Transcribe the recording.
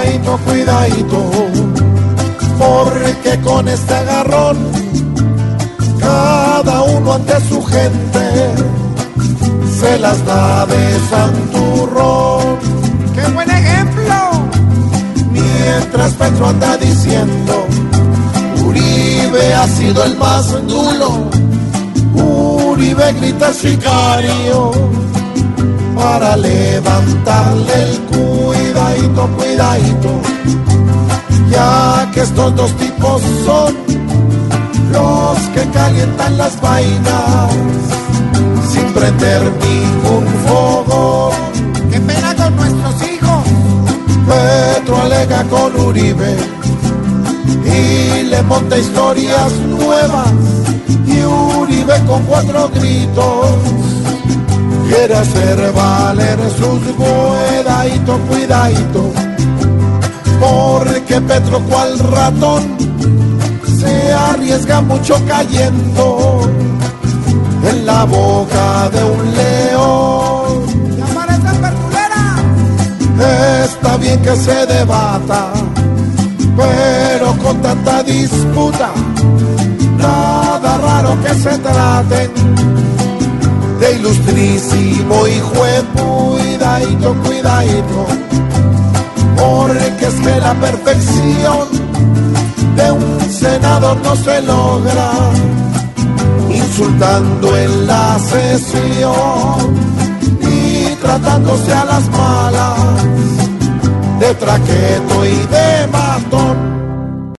cuidadito, cuidadito, porque con este agarrón, cada uno ante su gente se las da de santurrón. ¡Qué buen ejemplo! Mientras Petro anda diciendo, Uribe ha sido el más nulo, Uribe grita sicario para levantarle el cuidadito, cuidadito, ya que estos dos tipos son los que calientan las vainas sin prender ningún fogón. ¡Qué pena con nuestros hijos! Petro alega con Uribe y le monta historias nuevas y Uribe con cuatro gritos quiere hacer valer sus cuidadito, cuidadito. Porque Petro cual ratón se arriesga mucho cayendo en la boca de un león. Está bien que se debata, pero con tanta disputa, nada raro que se traten ilustrísimo hijo cuidadito, cuidadito, porque es que la perfección de un senador no se logra insultando en la sesión y tratándose a las malas de traqueto y de matón.